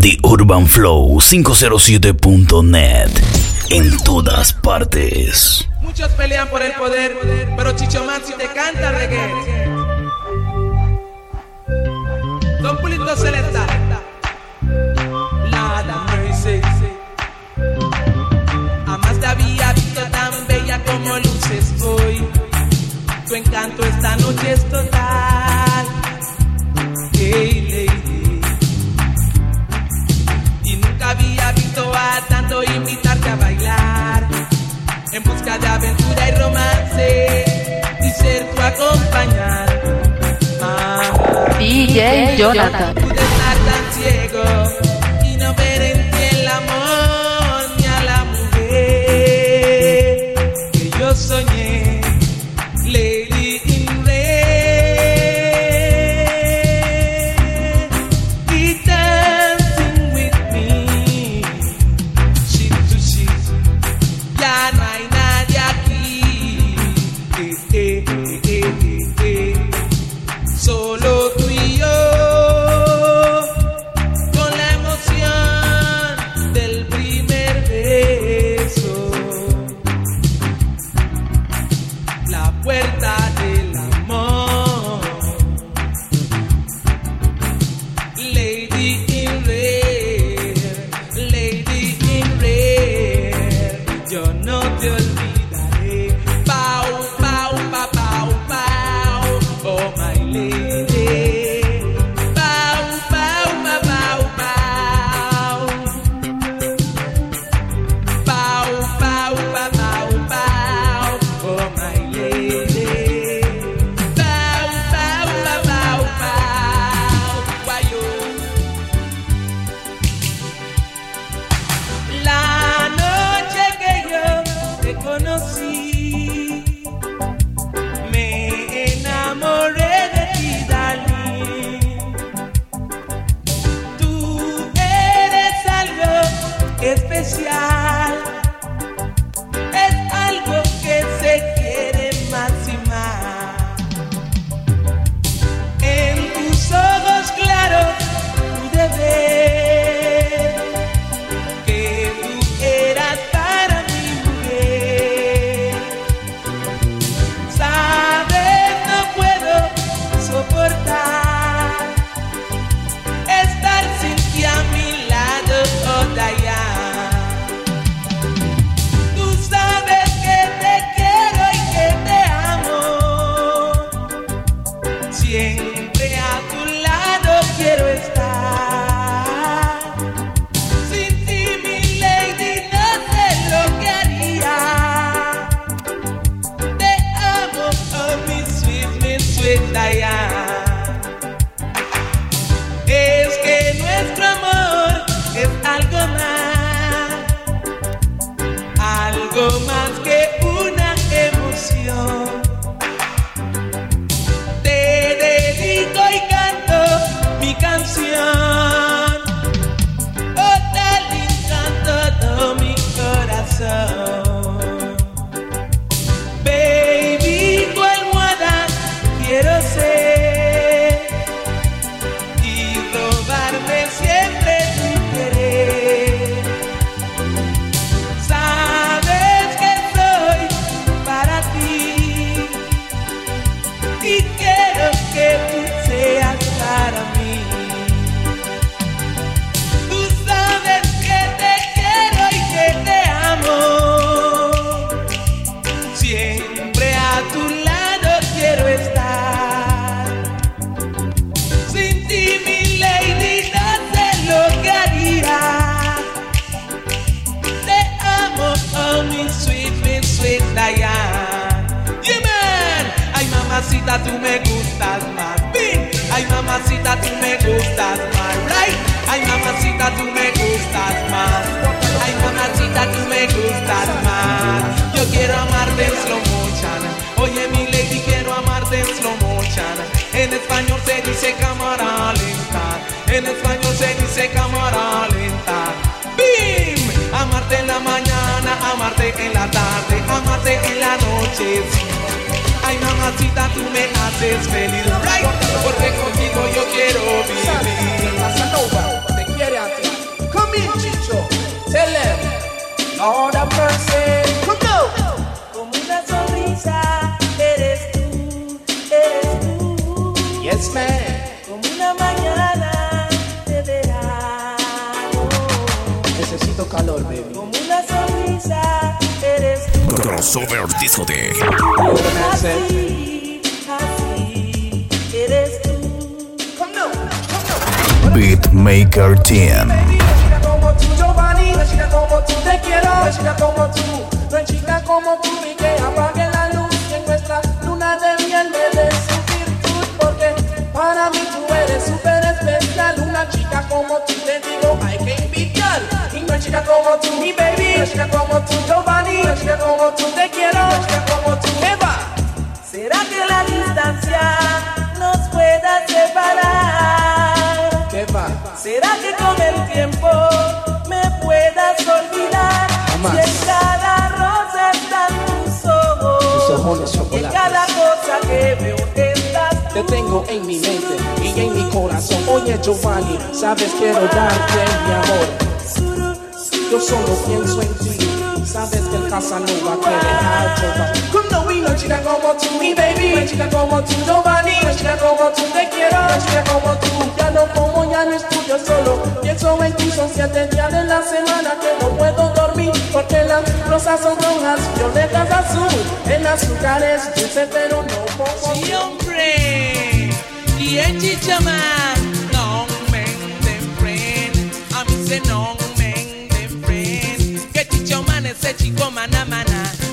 The Urban Flow 507.net. En todas partes. Muchos pelean por el poder, pero Chicho Mansi te canta reggae. Don Pulito Celesta. Nada me. Jamás te había visto tan bella como luces hoy. Tu encanto esta noche es total. Hey, en busca de aventura y romance y ser tu acompañante. Ah, DJ Jonathan. mamacita, tú me gustas más. Ay, mamacita, tú me gustas más. Right? Ay, mamacita, tú me gustas más. Ay, mamacita, tú me gustas más. Yo quiero amarte en slow motion. Oye, mi lady, quiero amarte en slow motion. En español se dice cámara lenta. En español se dice cámara lenta. ¡Bim! Amarte en la mañana, amarte en la tarde, amarte en la noche. Ay, mamacita, tú me haces feliz. Right? Porque contigo yo quiero vivir. La te quiere a ti. Chicho. Tell him. Lord have una sonrisa eres tú, eres tú. Yes, man. Tú, no hay chica como tú y que apague la luz en nuestra luna de miel me des su virtud, porque para mí tú eres súper especial, una chica como tú, te digo, I can't be chica como tú, mi baby, una chica como tú, Giovanni, una chica como tú, te quiero, una chica como tú, Eva. ¿Será que la distancia nos pueda separar? ¿Qué va? ¿Será que con el tiempo me puedas olvidar? Jamás. Si en cada rosa están tus ojos, Tus ojones y en cada cosa que veo estás Te tengo en mi mente y en mi corazón. Oye, Giovanni, sabes, quiero darte mi amor. Yo solo pienso en ti. Sabes que el Casanova quiere dejar Giovanni. No vi una chica como tú, mi baby, una chica como tú, Giovanni, una chica como tú, te quiero, una chica como tú. Ya no como, ya no estudio solo. Pienso en ti, son siete días de la semana que no puedo dormir. Porque las rosas son rojas, violetas azul. El azúcar es dulce, pero no poco. Sí. Y el chichaman. No me friend. A mí se no ese chico mana.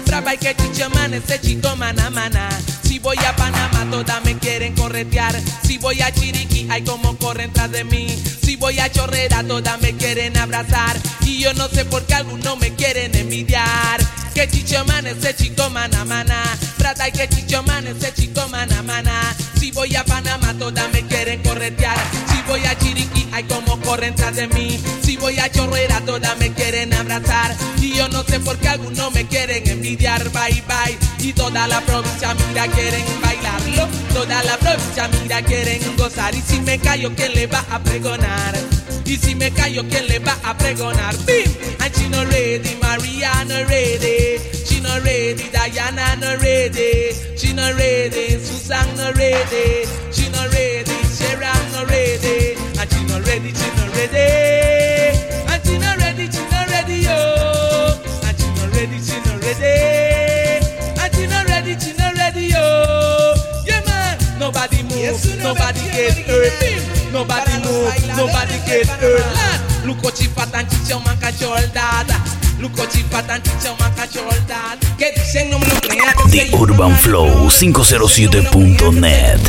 Brava y que chichaman ese chico mana mana. Si voy a Panamá, todas me quieren corretear. Si voy a Chiriquí, hay como corren tras de mí. Si voy a Chorrera, todas me quieren abrazar. Y yo no sé por qué algunos me quieren envidiar. Que chicho man ese chico mana. Trata y que chicho man ese chico mana mana. Si voy a Panamá, todas me quieren corretear. Si voy a Chiriquí, hay como corren tras de mí. Si voy a Chorrera, todas me quieren abrazar. Y yo no sé por qué algunos me quieren envidiar. Bye bye. Y toda la provincia, mira, quieren bailarlo. Toda la provincia, mira, quieren gozar. Y si me callo, ¿quién le va a pregonar? Y si me callo, ¿quién le va a pregonar? ¡Bim! And she no ready, Maria no ready. She no ready, Diana no ready. She no ready, Susan no ready. She no ready, Sharon no ready. And she no ready, she no ready. And she no ready, she no ready, yo. And she no ready, she no ready. And she no ready, she no ready, yo. Yeah, man. Nobody move, nobody get hurt. Nobody move, nobody get hurt. Lad, Look what she fat and chicha man cachol dad. She chicha man dad. Que dicen no me lo crean. que The se Urban Flow mariflores. 507.net.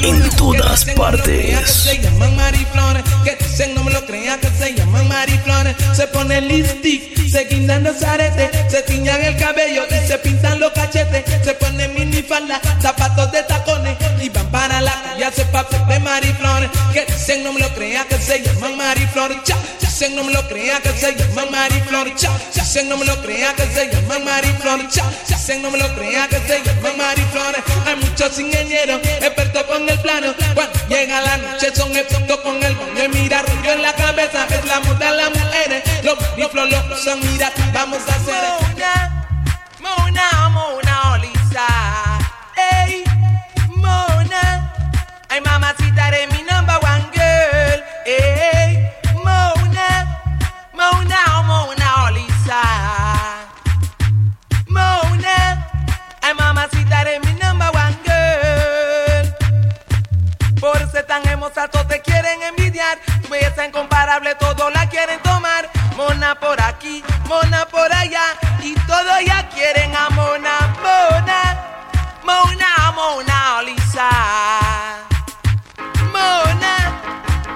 En todas partes. se. Que dicen no me lo crean que se llaman mariflores. Se ponen lipstick, se guindan los aretes, se tiñan el cabello y se pintan los cachetes. Se ponen minifalda, zapatos de tacones y van para la calle hacer papel de mariflores. Que dicen no me lo crean que se llaman mariflores. Cha, dicen no me lo crean que se llaman mariflores. Cha, dicen no me lo crean que se llaman mariflores. Cha, dicen no me lo crean que se llaman mariflores. Hay muchos ingenieros expertos con el plano. Cuando llega la noche son expertos con el baño mira rollo en la cabeza. Es la moda de las mujeres. Los mariflores lo usan, mira, vamos a hacer. Mona, Mona, Mona, Olisa. Ey, Mona. Ay, mamacita, eres mi hermosa, todos te quieren envidiar. Tu belleza incomparable, todos la quieren tomar. Mona por aquí, mona por allá. Y todos ya quieren a Mona, Mona. Mona, Mona, Olisa. Mona.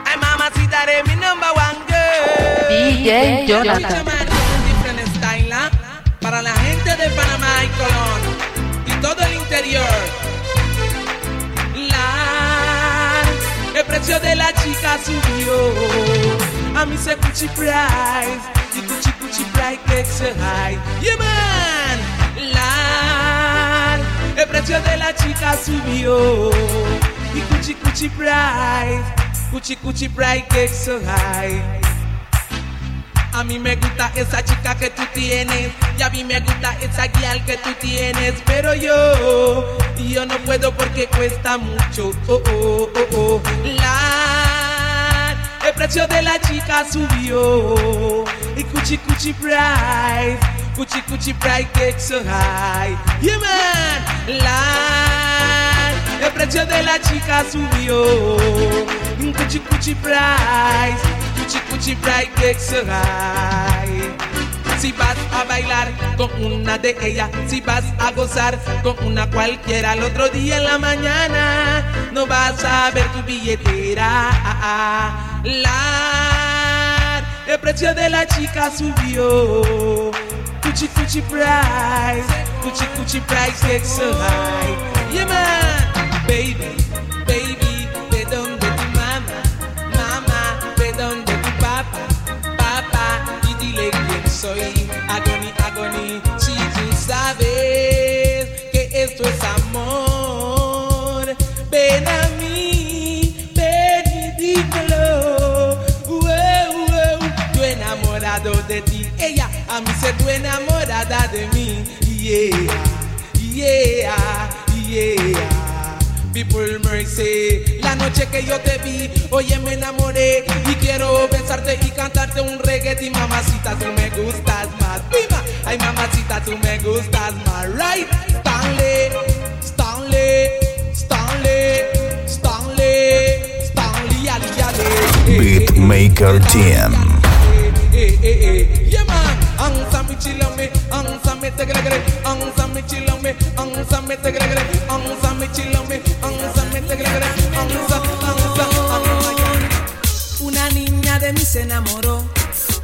Ay, mamacita, eres mi number one girl. DJ Jonathan. ¿ah? Para la gente de Panamá y Colón. Y todo el interior. El precio de la chica subió. A mí se Gucci price. Y Gucci Gucci price que se high. Yeah, man. La, el precio de la chica subió. Y Gucci Gucci price. Gucci Gucci price que se high. A mí me gusta esa chica que tú tienes. Y a mí me gusta esa guial que tú tienes. Pero yo, yo no puedo porque cuesta mucho. Oh, oh, oh, oh. La, el precio de la chica subió. Y cuchi cuchi price. Cuchi cuchi price gets so high. Yeah, man. La, el precio de la chica subió. Cuchi price. Cuchi cuchi price gets so high. Si vas a bailar con una de ellas, si vas a gozar con una cualquiera, el otro día en la mañana no vas a ver tu billetera. La, el precio de la chica subió. Cuchi cuchi price, cuchi cuchi price gets so high. Yeah man, baby, soy. Agony, agony, si tú sabes que esto es amor, ven a mí, ven y dímelo. Ué, ué, yo enamorado de ti, ella a mí se tú enamorada de mí. Yeah, yeah, yeah. People mercy, la noche que yo te vi, oye me enamoré. Y quiero besarte y cantarte un reggae. Y mamacita tú me gustas más, viva, ay mamacita tú me gustas más, right, Stanley, Stanley, Stanley, Stanley, Stanley, ali, ali. Beatmaker Team. Eh, eh, eh, yeah man, ansa mi chilame, ansa mi chilame, ansa mi tegregre, ansa enamoró,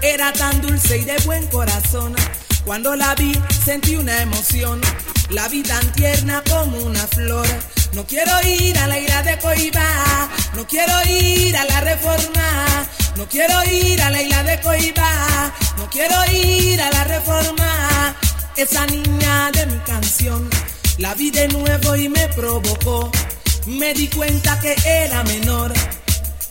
era tan dulce y de buen corazón. Cuando la vi sentí una emoción, la vi tan tierna como una flor. No quiero ir a la ira de Coiba, no quiero ir a la reforma, no quiero ir a la isla de Coiba, no quiero ir a la reforma. Esa niña de mi canción, la vi de nuevo y me provocó. Me di cuenta que era menor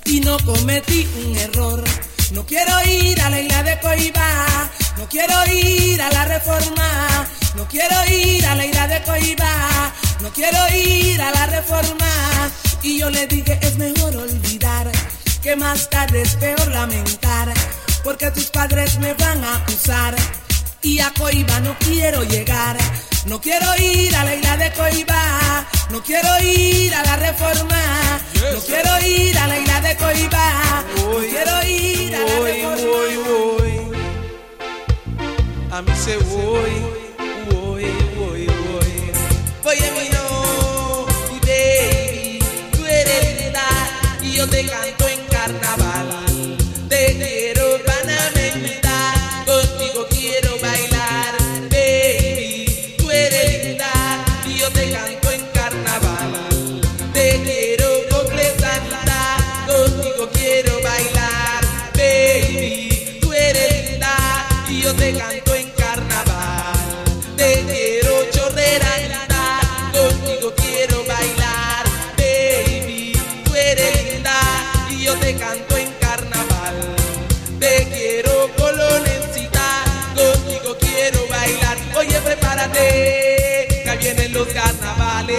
y no cometí un error. No quiero ir a la isla de Coiba, no quiero ir a la reforma, no quiero ir a la isla de Coiba, no quiero ir a la reforma. Y yo le dije es mejor olvidar, que más tarde es peor lamentar, porque tus padres me van a acusar. Y a Coiba no quiero llegar, no quiero ir a la isla de Coiba, no quiero ir a la reforma, no quiero ir a la isla de Coiba, no quiero ir a la Voy, reforma. voy, voy. A mí se voy, voy, voy, voy. Voy a mí no, baby, tú eres linda y yo te canto yo te canto en carnaval. Te quiero colonencita, contigo quiero bailar. Oye, prepárate, que vienen los carnavales.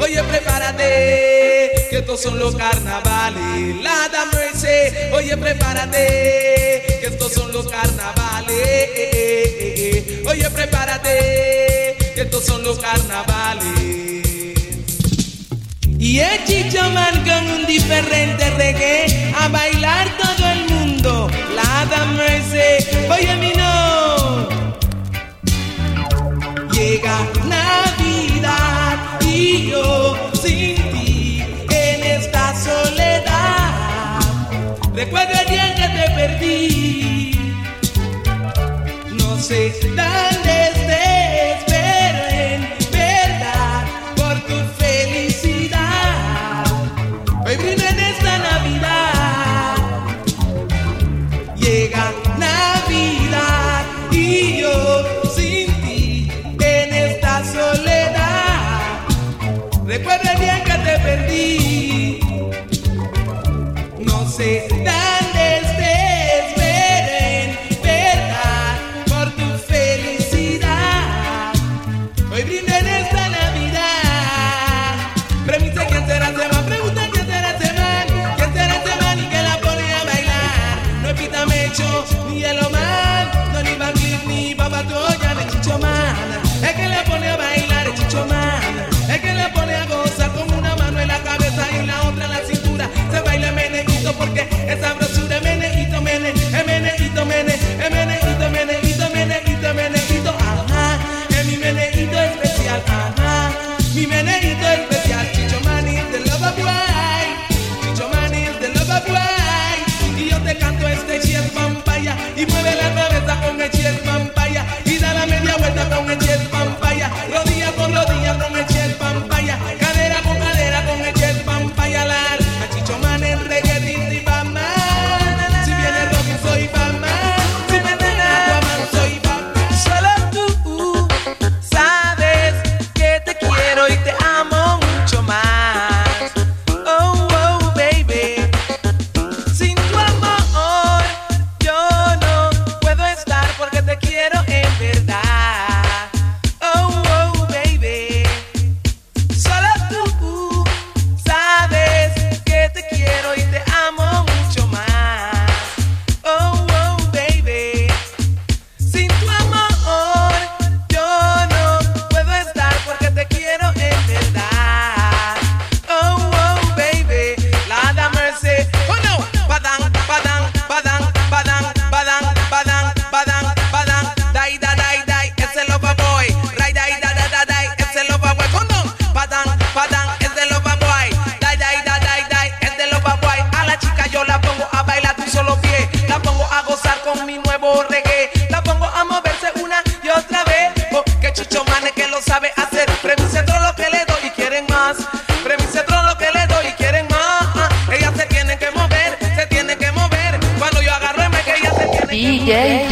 Oye, prepárate, que estos son los carnavales. La mercy, oye, prepárate, que estos son los carnavales. Oye, prepárate, que estos son los carnavales. Y el Chicho Man con un diferente reggae a bailar todo el mundo. La da mercy, oye mi no. Llega Navidad y yo sin ti en esta soledad. Recuerdo el día que te perdí. No sé dónde estés,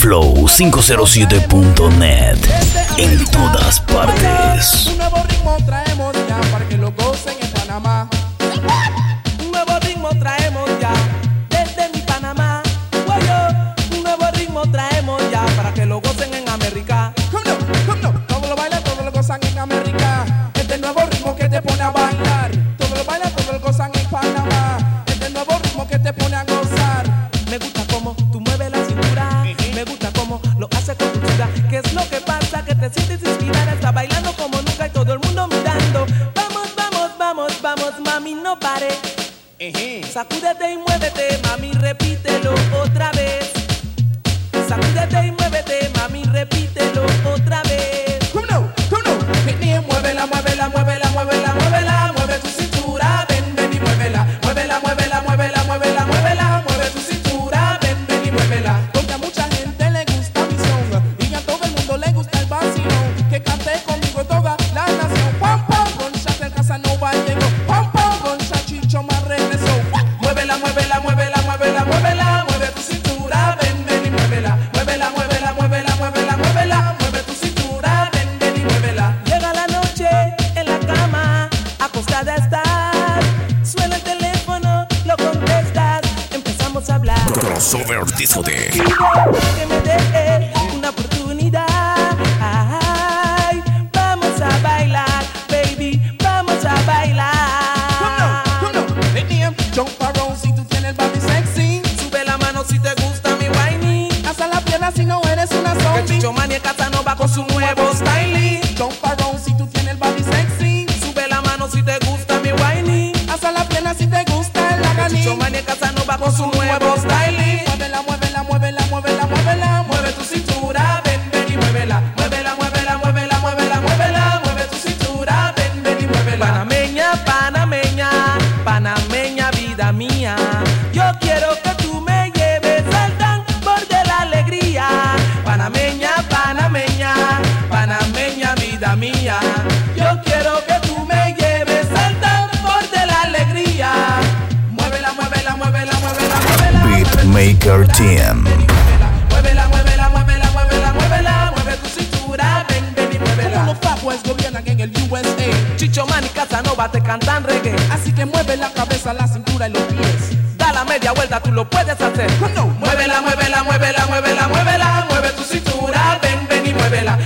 Flow507.net. En todas partes. Cause it is blindly, don't fire on. Maker Team. Muévela, muévela, muévela, muévela, muévela, mueve tu cintura, ven, ven y muévela. Los fuckboys gobiernan en el USA. Chicho Man y Casanova te cantan reggae. Así que mueve la cabeza, la cintura y los pies. Da la media vuelta, tú lo puedes hacer. Muévela, muévela, muévela, muévela, muévela, mueve tu cintura, ven, ven y muévela.